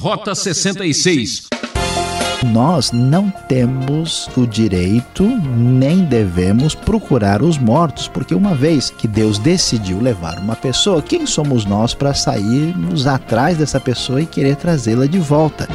Rota 66. Nós não temos o direito nem devemos procurar os mortos, porque uma vez que Deus decidiu levar uma pessoa, quem somos nós para sairmos atrás dessa pessoa e querer trazê-la de volta?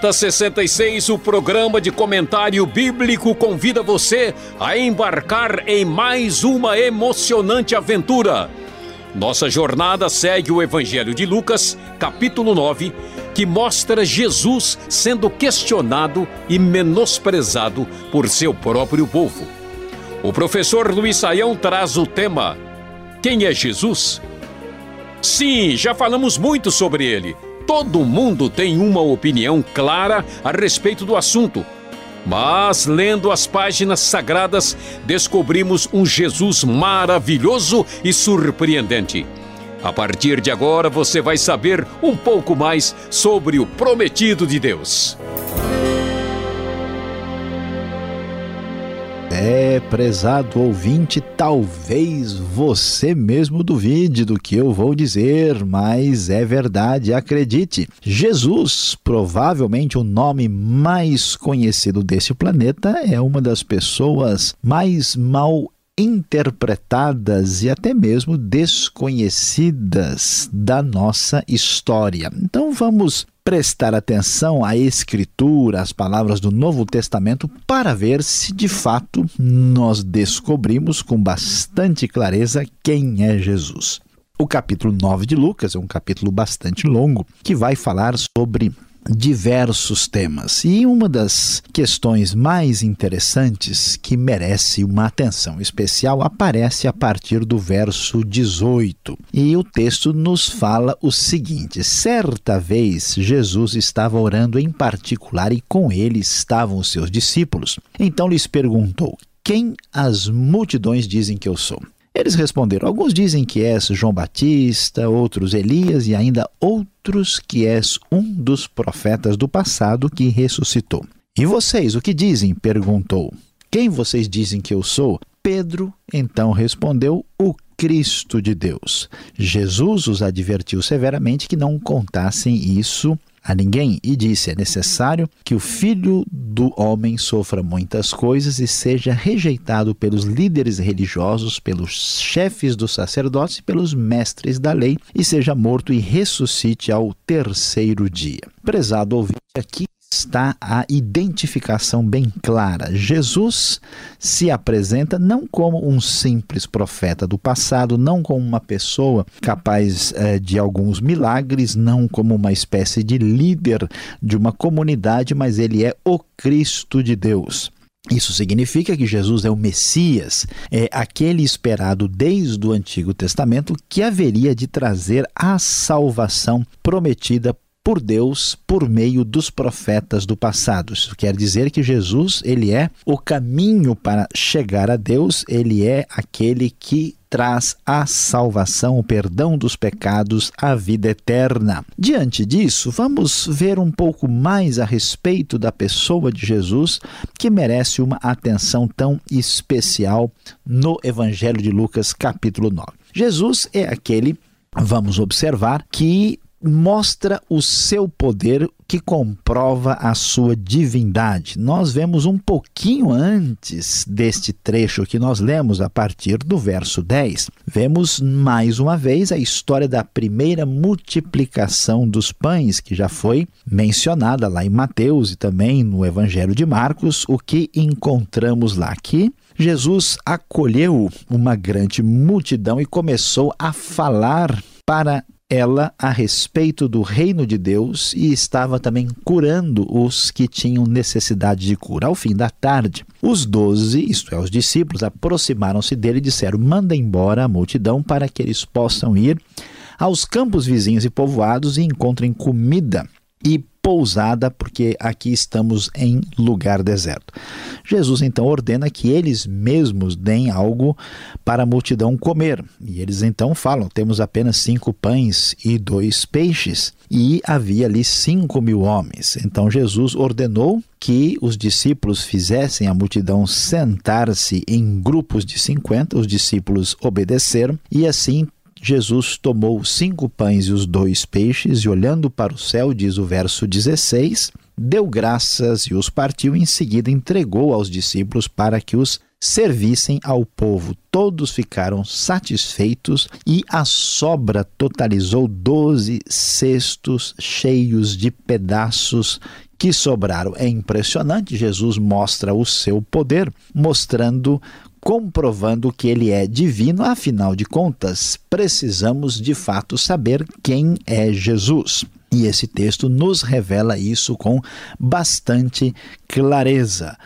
Rota 66, o programa de comentário bíblico convida você a embarcar em mais uma emocionante aventura. Nossa jornada segue o Evangelho de Lucas, capítulo 9, que mostra Jesus sendo questionado e menosprezado por seu próprio povo. O professor Luiz Saião traz o tema: Quem é Jesus? Sim, já falamos muito sobre ele Todo mundo tem uma opinião clara a respeito do assunto. Mas, lendo as páginas sagradas, descobrimos um Jesus maravilhoso e surpreendente. A partir de agora, você vai saber um pouco mais sobre o prometido de Deus. É, prezado ouvinte, talvez você mesmo duvide do que eu vou dizer, mas é verdade, acredite. Jesus, provavelmente o nome mais conhecido desse planeta, é uma das pessoas mais mal interpretadas e até mesmo desconhecidas da nossa história. Então vamos prestar atenção à Escritura, às palavras do Novo Testamento, para ver se de fato nós descobrimos com bastante clareza quem é Jesus. O capítulo 9 de Lucas é um capítulo bastante longo que vai falar sobre diversos temas. E uma das questões mais interessantes que merece uma atenção especial aparece a partir do verso 18. E o texto nos fala o seguinte: Certa vez Jesus estava orando em particular e com ele estavam os seus discípulos. Então lhes perguntou: Quem as multidões dizem que eu sou? Eles responderam: Alguns dizem que és João Batista, outros Elias e ainda outros que és um dos profetas do passado que ressuscitou. E vocês, o que dizem? perguntou. Quem vocês dizem que eu sou? Pedro então respondeu: O Cristo de Deus. Jesus os advertiu severamente que não contassem isso a ninguém e disse: É necessário que o filho do homem sofra muitas coisas e seja rejeitado pelos líderes religiosos, pelos chefes dos sacerdotes e pelos mestres da lei, e seja morto e ressuscite ao terceiro dia. Prezado ouvinte, aqui está a identificação bem clara. Jesus se apresenta não como um simples profeta do passado, não como uma pessoa capaz eh, de alguns milagres, não como uma espécie de líder de uma comunidade, mas ele é o Cristo de Deus. Isso significa que Jesus é o Messias, é aquele esperado desde o Antigo Testamento que haveria de trazer a salvação prometida por Deus por meio dos profetas do passado. Isso quer dizer que Jesus, ele é o caminho para chegar a Deus, ele é aquele que traz a salvação, o perdão dos pecados, a vida eterna. Diante disso, vamos ver um pouco mais a respeito da pessoa de Jesus, que merece uma atenção tão especial no Evangelho de Lucas, capítulo 9. Jesus é aquele, vamos observar, que mostra o seu poder que comprova a sua divindade. Nós vemos um pouquinho antes deste trecho que nós lemos a partir do verso 10. Vemos mais uma vez a história da primeira multiplicação dos pães, que já foi mencionada lá em Mateus e também no Evangelho de Marcos. O que encontramos lá aqui? Jesus acolheu uma grande multidão e começou a falar para ela a respeito do reino de Deus e estava também curando os que tinham necessidade de cura. Ao fim da tarde, os doze, isto é, os discípulos, aproximaram-se dele e disseram: Manda embora a multidão para que eles possam ir aos campos vizinhos e povoados e encontrem comida. E pousada, porque aqui estamos em lugar deserto. Jesus então ordena que eles mesmos deem algo para a multidão comer. E eles então falam: temos apenas cinco pães e dois peixes. E havia ali cinco mil homens. Então Jesus ordenou que os discípulos fizessem a multidão sentar-se em grupos de cinquenta. Os discípulos obedeceram e assim Jesus tomou cinco pães e os dois peixes, e olhando para o céu, diz o verso 16, deu graças e os partiu, e em seguida entregou aos discípulos para que os servissem ao povo. Todos ficaram satisfeitos e a sobra totalizou doze cestos cheios de pedaços que sobraram. É impressionante, Jesus mostra o seu poder, mostrando comprovando que ele é divino, afinal de contas, precisamos de fato saber quem é Jesus. E esse texto nos revela isso com bastante clareza.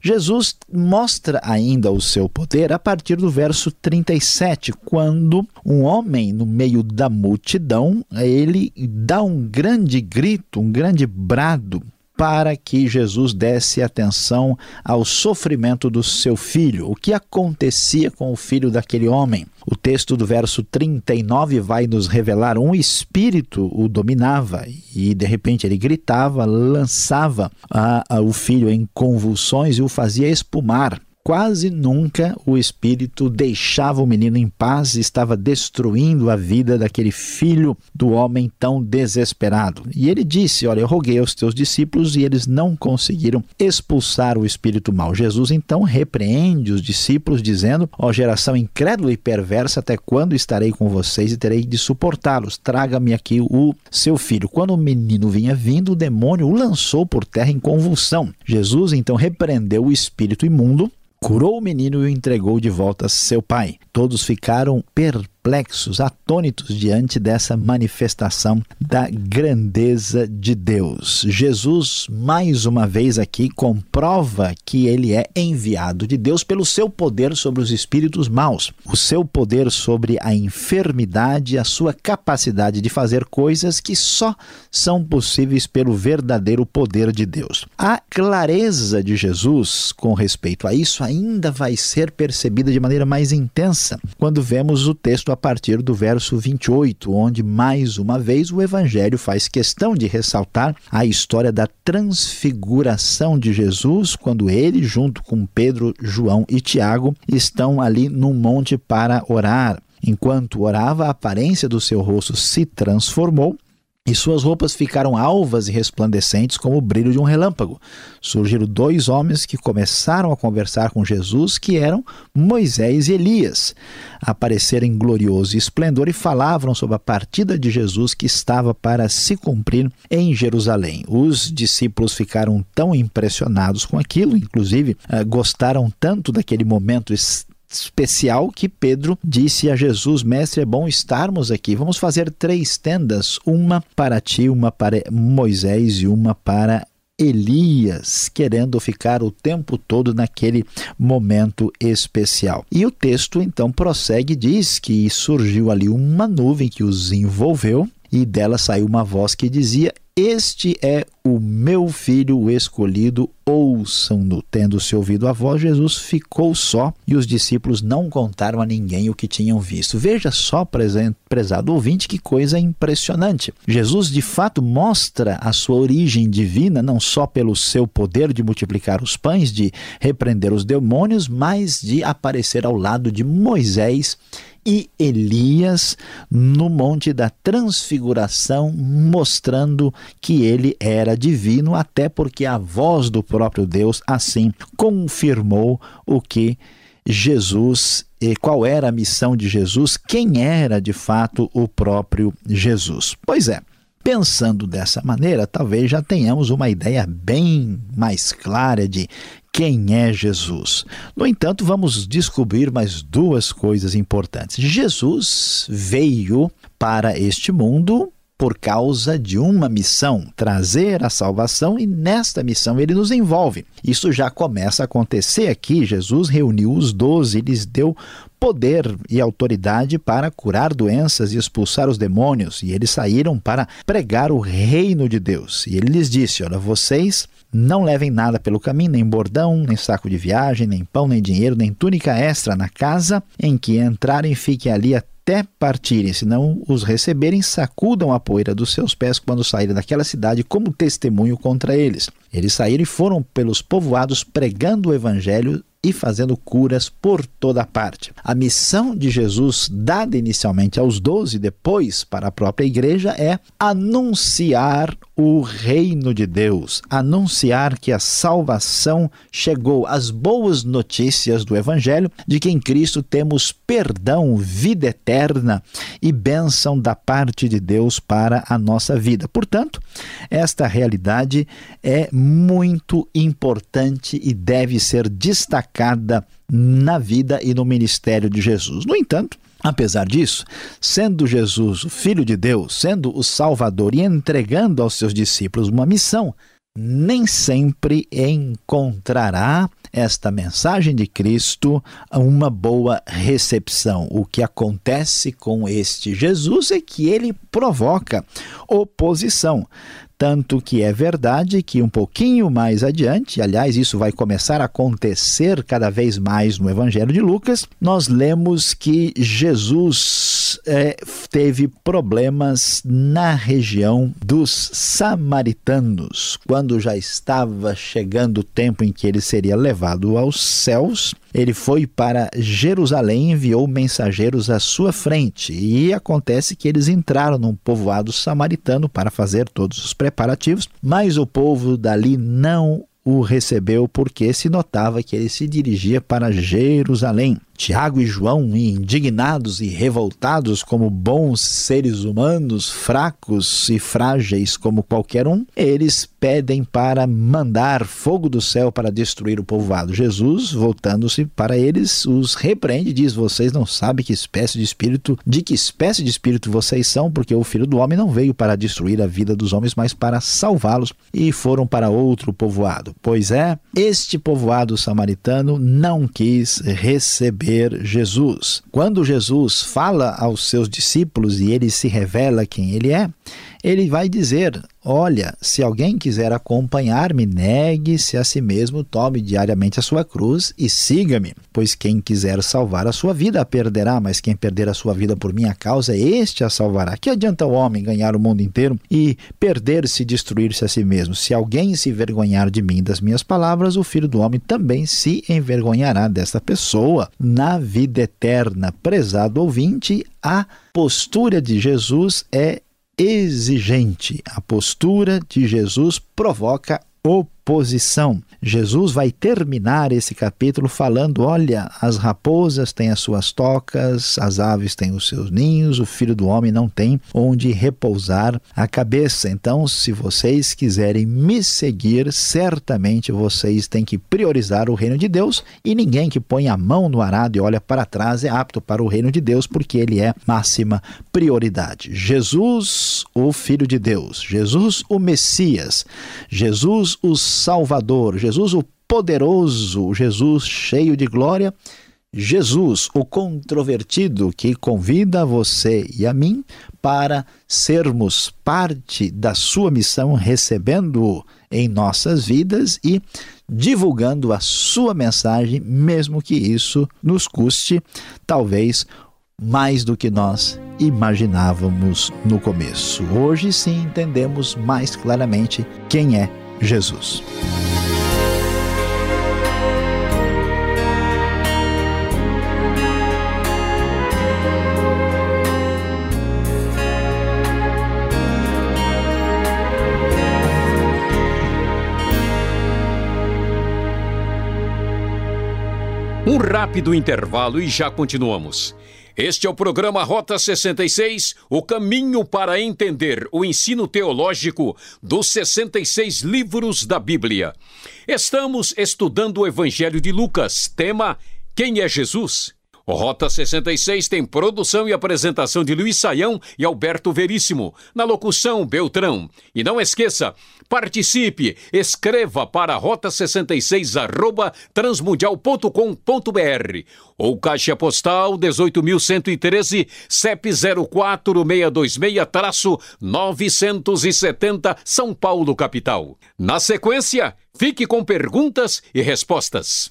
Jesus mostra ainda o seu poder a partir do verso 37, quando um homem no meio da multidão, ele dá um grande grito, um grande brado, para que Jesus desse atenção ao sofrimento do seu filho. O que acontecia com o filho daquele homem? O texto do verso 39 vai nos revelar um espírito o dominava e de repente ele gritava, lançava a, a, o filho em convulsões e o fazia espumar. Quase nunca o espírito deixava o menino em paz e estava destruindo a vida daquele filho do homem tão desesperado. E ele disse: Olha, eu roguei aos teus discípulos e eles não conseguiram expulsar o espírito mau. Jesus então repreende os discípulos, dizendo: Ó geração incrédula e perversa, até quando estarei com vocês e terei de suportá-los? Traga-me aqui o seu filho. Quando o menino vinha vindo, o demônio o lançou por terra em convulsão. Jesus então repreendeu o espírito imundo curou o menino e o entregou de volta a seu pai. Todos ficaram perplexos perplexos, atônitos diante dessa manifestação da grandeza de Deus. Jesus, mais uma vez aqui, comprova que ele é enviado de Deus pelo seu poder sobre os espíritos maus, o seu poder sobre a enfermidade, a sua capacidade de fazer coisas que só são possíveis pelo verdadeiro poder de Deus. A clareza de Jesus com respeito a isso ainda vai ser percebida de maneira mais intensa quando vemos o texto a partir do verso 28, onde mais uma vez o Evangelho faz questão de ressaltar a história da transfiguração de Jesus, quando ele, junto com Pedro, João e Tiago, estão ali no monte para orar. Enquanto orava, a aparência do seu rosto se transformou e suas roupas ficaram alvas e resplandecentes como o brilho de um relâmpago. Surgiram dois homens que começaram a conversar com Jesus, que eram Moisés e Elias. Apareceram em glorioso esplendor e falavam sobre a partida de Jesus que estava para se cumprir em Jerusalém. Os discípulos ficaram tão impressionados com aquilo, inclusive eh, gostaram tanto daquele momento especial que Pedro disse a Jesus: Mestre, é bom estarmos aqui. Vamos fazer três tendas: uma para ti, uma para Moisés e uma para Elias, querendo ficar o tempo todo naquele momento especial. E o texto então prossegue diz que surgiu ali uma nuvem que os envolveu e dela saiu uma voz que dizia: Este é o meu filho escolhido, ouçam-no. Tendo-se ouvido a voz, Jesus ficou só e os discípulos não contaram a ninguém o que tinham visto. Veja só, prezado ouvinte, que coisa impressionante. Jesus de fato mostra a sua origem divina, não só pelo seu poder de multiplicar os pães, de repreender os demônios, mas de aparecer ao lado de Moisés e Elias no Monte da Transfiguração, mostrando que ele era divino, até porque a voz do próprio Deus assim confirmou o que Jesus e qual era a missão de Jesus, quem era de fato o próprio Jesus. Pois é, pensando dessa maneira, talvez já tenhamos uma ideia bem mais clara de quem é Jesus. No entanto, vamos descobrir mais duas coisas importantes. Jesus veio para este mundo por causa de uma missão, trazer a salvação, e nesta missão ele nos envolve. Isso já começa a acontecer aqui. Jesus reuniu os doze lhes deu poder e autoridade para curar doenças e expulsar os demônios, e eles saíram para pregar o reino de Deus. E ele lhes disse: Olha, vocês não levem nada pelo caminho, nem bordão, nem saco de viagem, nem pão, nem dinheiro, nem túnica extra na casa em que entrarem, fiquem ali até até partirem, se não os receberem, sacudam a poeira dos seus pés quando saírem daquela cidade como testemunho contra eles. Eles saíram e foram pelos povoados pregando o evangelho e fazendo curas por toda parte. A missão de Jesus, dada inicialmente aos doze, depois para a própria igreja, é anunciar o reino de Deus, anunciar que a salvação chegou, as boas notícias do Evangelho de que em Cristo temos perdão, vida eterna e bênção da parte de Deus para a nossa vida. Portanto, esta realidade é muito importante e deve ser destacada na vida e no ministério de Jesus. No entanto, Apesar disso, sendo Jesus o Filho de Deus, sendo o Salvador e entregando aos seus discípulos uma missão, nem sempre encontrará esta mensagem de Cristo uma boa recepção. O que acontece com este Jesus é que ele provoca oposição. Tanto que é verdade que um pouquinho mais adiante, aliás, isso vai começar a acontecer cada vez mais no Evangelho de Lucas, nós lemos que Jesus é, teve problemas na região dos samaritanos. Quando já estava chegando o tempo em que ele seria levado aos céus, ele foi para Jerusalém e enviou mensageiros à sua frente. E acontece que eles entraram num povoado samaritano para fazer todos os preparativos, mas o povo dali não o recebeu porque se notava que ele se dirigia para Jerusalém. Tiago e João, indignados e revoltados como bons seres humanos, fracos e frágeis como qualquer um, eles pedem para mandar fogo do céu para destruir o povoado. Jesus, voltando-se para eles, os repreende e diz: Vocês não sabem que espécie de espírito, de que espécie de espírito vocês são, porque o filho do homem não veio para destruir a vida dos homens, mas para salvá-los, e foram para outro povoado. Pois é, este povoado samaritano não quis receber receber Jesus. Quando Jesus fala aos seus discípulos e ele se revela quem ele é, ele vai dizer: Olha, se alguém quiser acompanhar-me, negue-se a si mesmo, tome diariamente a sua cruz e siga-me. Pois quem quiser salvar a sua vida a perderá, mas quem perder a sua vida por minha causa, este a salvará. Que adianta o homem ganhar o mundo inteiro e perder-se destruir-se a si mesmo? Se alguém se envergonhar de mim das minhas palavras, o filho do homem também se envergonhará desta pessoa na vida eterna. Prezado ouvinte, a postura de Jesus é exigente. A postura de Jesus provoca oposição. Jesus vai terminar esse capítulo falando: olha, as raposas têm as suas tocas, as aves têm os seus ninhos, o filho do homem não tem onde repousar a cabeça. Então, se vocês quiserem me seguir, certamente vocês têm que priorizar o reino de Deus e ninguém que põe a mão no arado e olha para trás é apto para o reino de Deus, porque ele é máxima prioridade. Jesus, o Filho de Deus, Jesus, o Messias, Jesus, o Salvador, Jesus o poderoso, Jesus cheio de glória, Jesus o controvertido que convida você e a mim para sermos parte da sua missão, recebendo-o em nossas vidas e divulgando a sua mensagem, mesmo que isso nos custe talvez mais do que nós imaginávamos no começo. Hoje sim entendemos mais claramente quem é Jesus. Um rápido intervalo e já continuamos. Este é o programa Rota 66, o caminho para entender o ensino teológico dos 66 livros da Bíblia. Estamos estudando o Evangelho de Lucas, tema Quem é Jesus? O Rota 66 tem produção e apresentação de Luiz Saião e Alberto Veríssimo. Na locução, Beltrão. E não esqueça, participe, escreva para rota66 arroba transmundial.com.br ou caixa postal 18.113 CEP 04626-970 São Paulo, capital. Na sequência, fique com perguntas e respostas.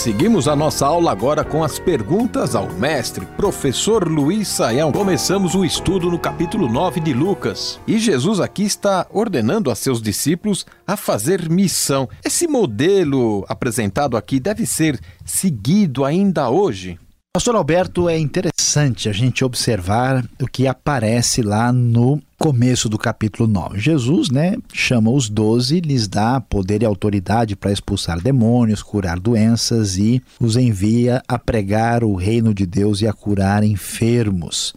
Seguimos a nossa aula agora com as perguntas ao mestre, professor Luiz Saião. Começamos o estudo no capítulo 9 de Lucas. E Jesus aqui está ordenando a seus discípulos a fazer missão. Esse modelo apresentado aqui deve ser seguido ainda hoje? Pastor Alberto, é interessante a gente observar o que aparece lá no começo do capítulo 9. Jesus, né, chama os doze, lhes dá poder e autoridade para expulsar demônios, curar doenças e os envia a pregar o reino de Deus e a curar enfermos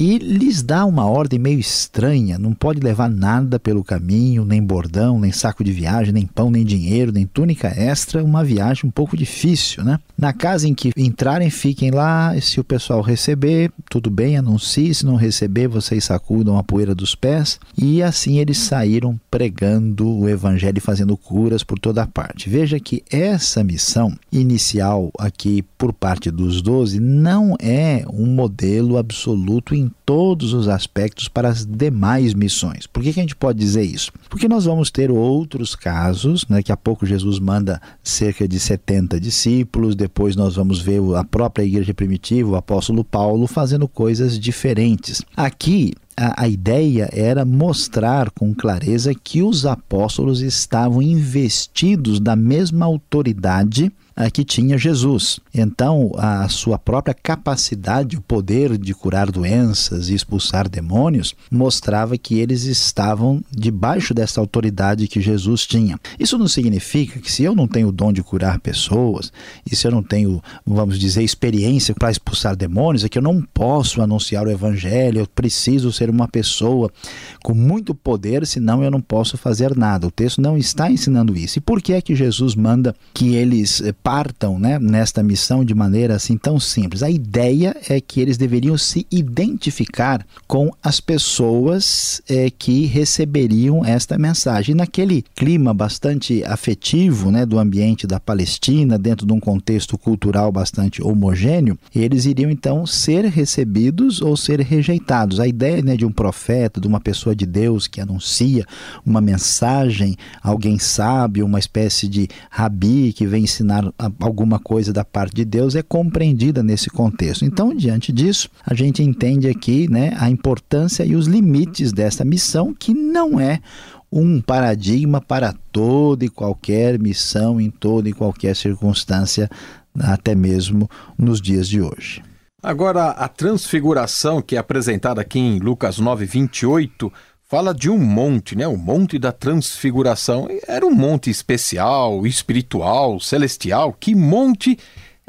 e lhes dá uma ordem meio estranha: não pode levar nada pelo caminho, nem bordão, nem saco de viagem, nem pão, nem dinheiro, nem túnica extra. Uma viagem um pouco difícil, né? Na casa em que entrarem, fiquem lá. Se o pessoal receber, tudo bem, anuncie. Se não receber, vocês sacudam a poeira dos pés. E assim eles saíram pregando o evangelho e fazendo curas por toda parte. Veja que essa missão inicial aqui por parte dos doze não é um modelo absoluto em todos os aspectos para as demais missões. Por que, que a gente pode dizer isso? Porque nós vamos ter outros casos, né? Daqui a pouco Jesus manda cerca de 70 discípulos, depois nós vamos ver a própria igreja primitiva, o apóstolo Paulo, fazendo coisas diferentes. Aqui, a, a, ideia era mostrar com clareza que os apóstolos estavam investidos da mesma autoridade que tinha Jesus. Então, a sua própria capacidade, o poder de curar doenças e expulsar demônios, mostrava que eles estavam debaixo dessa autoridade que Jesus tinha. Isso não significa que se eu não tenho o dom de curar pessoas, e se eu não tenho, vamos dizer, experiência para expulsar demônios, é que eu não posso anunciar o evangelho, eu preciso ser uma pessoa com muito poder, senão eu não posso fazer nada. O texto não está ensinando isso. E por que é que Jesus manda que eles eh, partam né, nesta missão de maneira assim tão simples. A ideia é que eles deveriam se identificar com as pessoas é, que receberiam esta mensagem. E naquele clima bastante afetivo né, do ambiente da Palestina, dentro de um contexto cultural bastante homogêneo, eles iriam então ser recebidos ou ser rejeitados. A ideia né, de um profeta, de uma pessoa de Deus que anuncia uma mensagem, alguém sábio, uma espécie de rabi que vem ensinar alguma coisa da parte de Deus é compreendida nesse contexto. Então, diante disso, a gente entende aqui né, a importância e os limites dessa missão, que não é um paradigma para toda e qualquer missão, em toda e qualquer circunstância, até mesmo nos dias de hoje. Agora, a transfiguração que é apresentada aqui em Lucas 9, 28, fala de um monte, né? O monte da transfiguração. Era um monte especial, espiritual, celestial. Que monte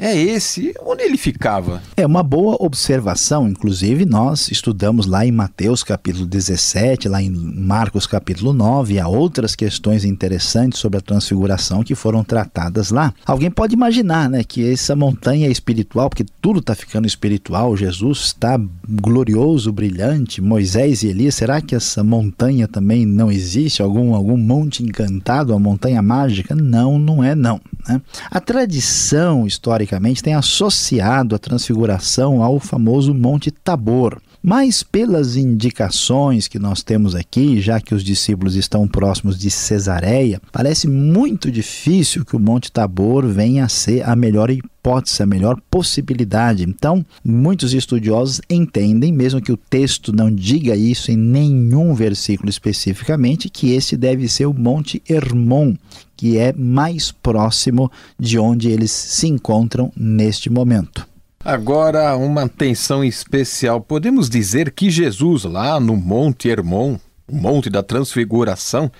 é esse? Onde ele ficava? É uma boa observação, inclusive nós estudamos lá em Mateus capítulo 17, lá em Marcos capítulo 9, há outras questões interessantes sobre a transfiguração que foram tratadas lá. Alguém pode imaginar, né, que essa montanha espiritual, porque tudo está ficando espiritual, Jesus está glorioso, brilhante, Moisés e Elias, será que essa montanha também não existe? Algum, algum monte encantado, uma montanha mágica? Não, não é não. Né? A tradição historicamente tem associado a transfiguração ao famoso Monte Tabor. Mas pelas indicações que nós temos aqui, já que os discípulos estão próximos de Cesareia, parece muito difícil que o Monte Tabor venha a ser a melhor hipótese, a melhor possibilidade. Então, muitos estudiosos entendem, mesmo que o texto não diga isso em nenhum versículo especificamente, que esse deve ser o Monte Hermon, que é mais próximo de onde eles se encontram neste momento. Agora, uma atenção especial. Podemos dizer que Jesus, lá no Monte Hermon, o Monte da Transfiguração,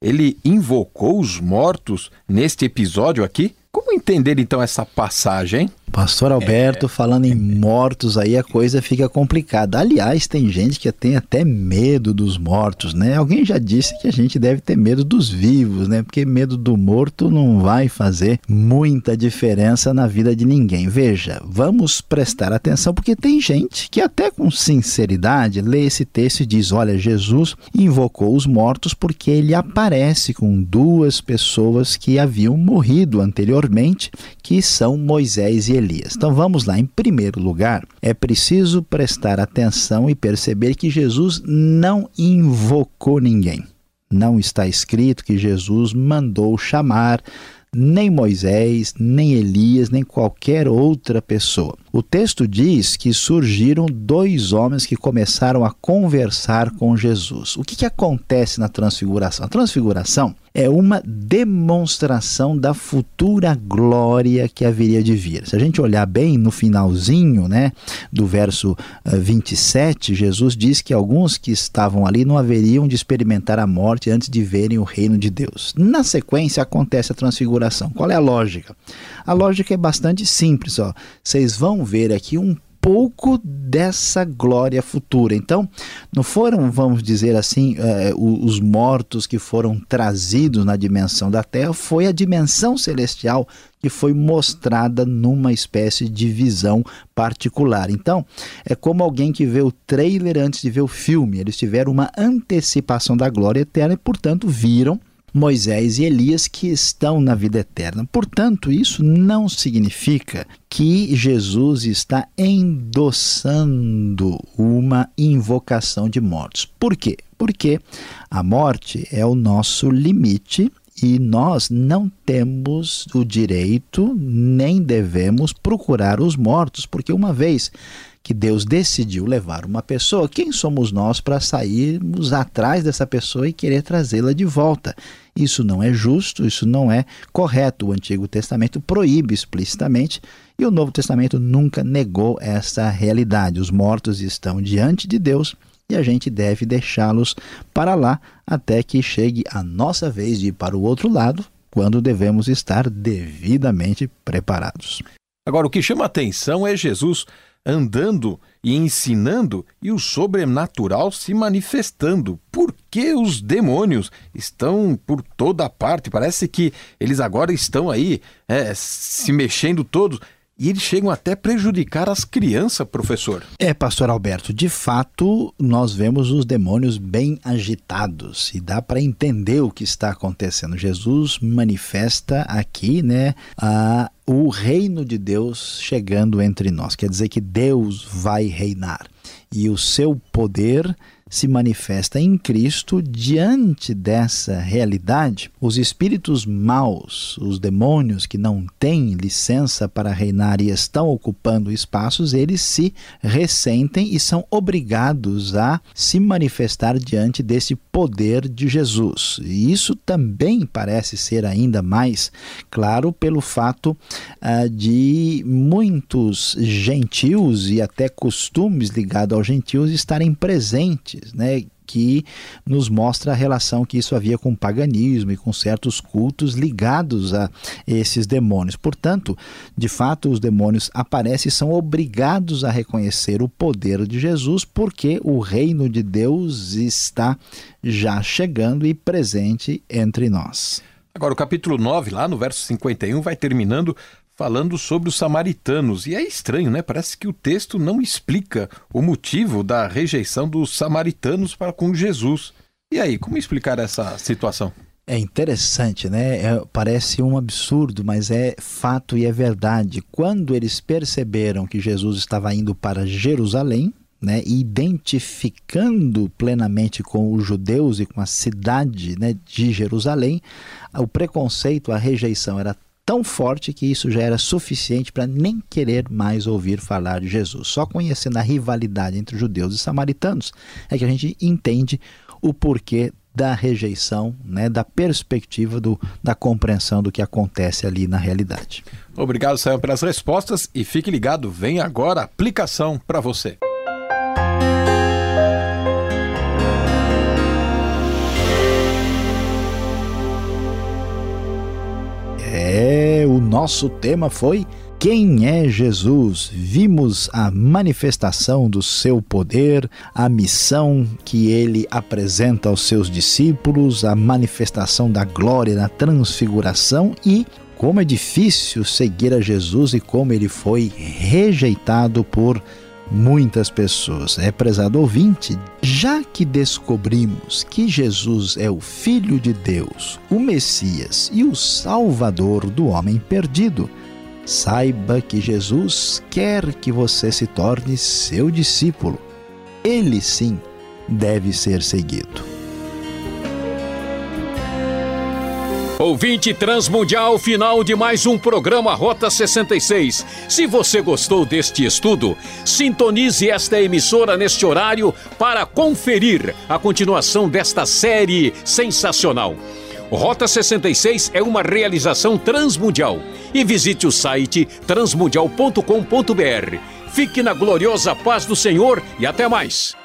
ele invocou os mortos neste episódio aqui? Como entender então essa passagem? Pastor Alberto, é... falando em mortos aí, a coisa fica complicada. Aliás, tem gente que tem até medo dos mortos, né? Alguém já disse que a gente deve ter medo dos vivos, né? Porque medo do morto não vai fazer muita diferença na vida de ninguém. Veja, vamos prestar atenção, porque tem gente que até com sinceridade lê esse texto e diz: olha, Jesus invocou os mortos porque ele aparece com duas pessoas que haviam morrido anteriormente, que são Moisés e Elias. Então vamos lá. Em primeiro lugar, é preciso prestar atenção e perceber que Jesus não invocou ninguém. Não está escrito que Jesus mandou chamar nem Moisés, nem Elias, nem qualquer outra pessoa. O texto diz que surgiram dois homens que começaram a conversar com Jesus. O que, que acontece na transfiguração? A transfiguração é uma demonstração da futura glória que haveria de vir. Se a gente olhar bem no finalzinho, né, do verso 27, eh, Jesus diz que alguns que estavam ali não haveriam de experimentar a morte antes de verem o reino de Deus. Na sequência acontece a transfiguração. Qual é a lógica? A lógica é bastante simples, ó. Vocês vão ver aqui um pouco dessa glória futura. Então, não foram, vamos dizer assim, eh, os mortos que foram trazidos na dimensão da Terra, foi a dimensão celestial que foi mostrada numa espécie de visão particular. Então, é como alguém que vê o trailer antes de ver o filme. Eles tiveram uma antecipação da glória eterna e, portanto, viram Moisés e Elias que estão na vida eterna. Portanto, isso não significa que Jesus está endossando uma invocação de mortos. Por quê? Porque a morte é o nosso limite e nós não temos o direito nem devemos procurar os mortos, porque uma vez que Deus decidiu levar uma pessoa, quem somos nós para sairmos atrás dessa pessoa e querer trazê-la de volta? Isso não é justo, isso não é correto. O Antigo Testamento proíbe explicitamente e o Novo Testamento nunca negou essa realidade. Os mortos estão diante de Deus e a gente deve deixá-los para lá até que chegue a nossa vez de ir para o outro lado, quando devemos estar devidamente preparados. Agora, o que chama atenção é Jesus andando e ensinando e o sobrenatural se manifestando. Por que os demônios estão por toda parte? Parece que eles agora estão aí é, se mexendo todos. E eles chegam até prejudicar as crianças, professor. É, pastor Alberto, de fato, nós vemos os demônios bem agitados e dá para entender o que está acontecendo. Jesus manifesta aqui, né, a o reino de Deus chegando entre nós. Quer dizer que Deus vai reinar e o seu poder se manifesta em Cristo, diante dessa realidade, os espíritos maus, os demônios que não têm licença para reinar e estão ocupando espaços, eles se ressentem e são obrigados a se manifestar diante desse poder de Jesus. E isso também parece ser ainda mais claro pelo fato uh, de muitos gentios e até costumes ligados aos gentios estarem presentes né, que nos mostra a relação que isso havia com o paganismo e com certos cultos ligados a esses demônios. Portanto, de fato, os demônios aparecem e são obrigados a reconhecer o poder de Jesus, porque o reino de Deus está já chegando e presente entre nós. Agora, o capítulo 9, lá no verso 51, vai terminando falando sobre os samaritanos. E é estranho, né? Parece que o texto não explica o motivo da rejeição dos samaritanos para com Jesus. E aí, como explicar essa situação? É interessante, né? É, parece um absurdo, mas é fato e é verdade. Quando eles perceberam que Jesus estava indo para Jerusalém, né, identificando plenamente com os judeus e com a cidade né, de Jerusalém, o preconceito, a rejeição era tão forte que isso já era suficiente para nem querer mais ouvir falar de Jesus. Só conhecendo a rivalidade entre judeus e samaritanos é que a gente entende o porquê da rejeição, né, da perspectiva do, da compreensão do que acontece ali na realidade. Obrigado, Sam, pelas respostas e fique ligado, vem agora a aplicação para você. Nosso tema foi quem é Jesus? Vimos a manifestação do seu poder, a missão que ele apresenta aos seus discípulos, a manifestação da glória na transfiguração e como é difícil seguir a Jesus e como ele foi rejeitado por muitas pessoas. É prezado ouvinte, já que descobrimos que Jesus é o Filho de Deus, o Messias e o Salvador do homem perdido, saiba que Jesus quer que você se torne seu discípulo. Ele sim deve ser seguido. Ouvinte Transmundial, final de mais um programa Rota 66. Se você gostou deste estudo, sintonize esta emissora neste horário para conferir a continuação desta série sensacional. Rota 66 é uma realização transmundial. E visite o site transmundial.com.br. Fique na gloriosa paz do Senhor e até mais.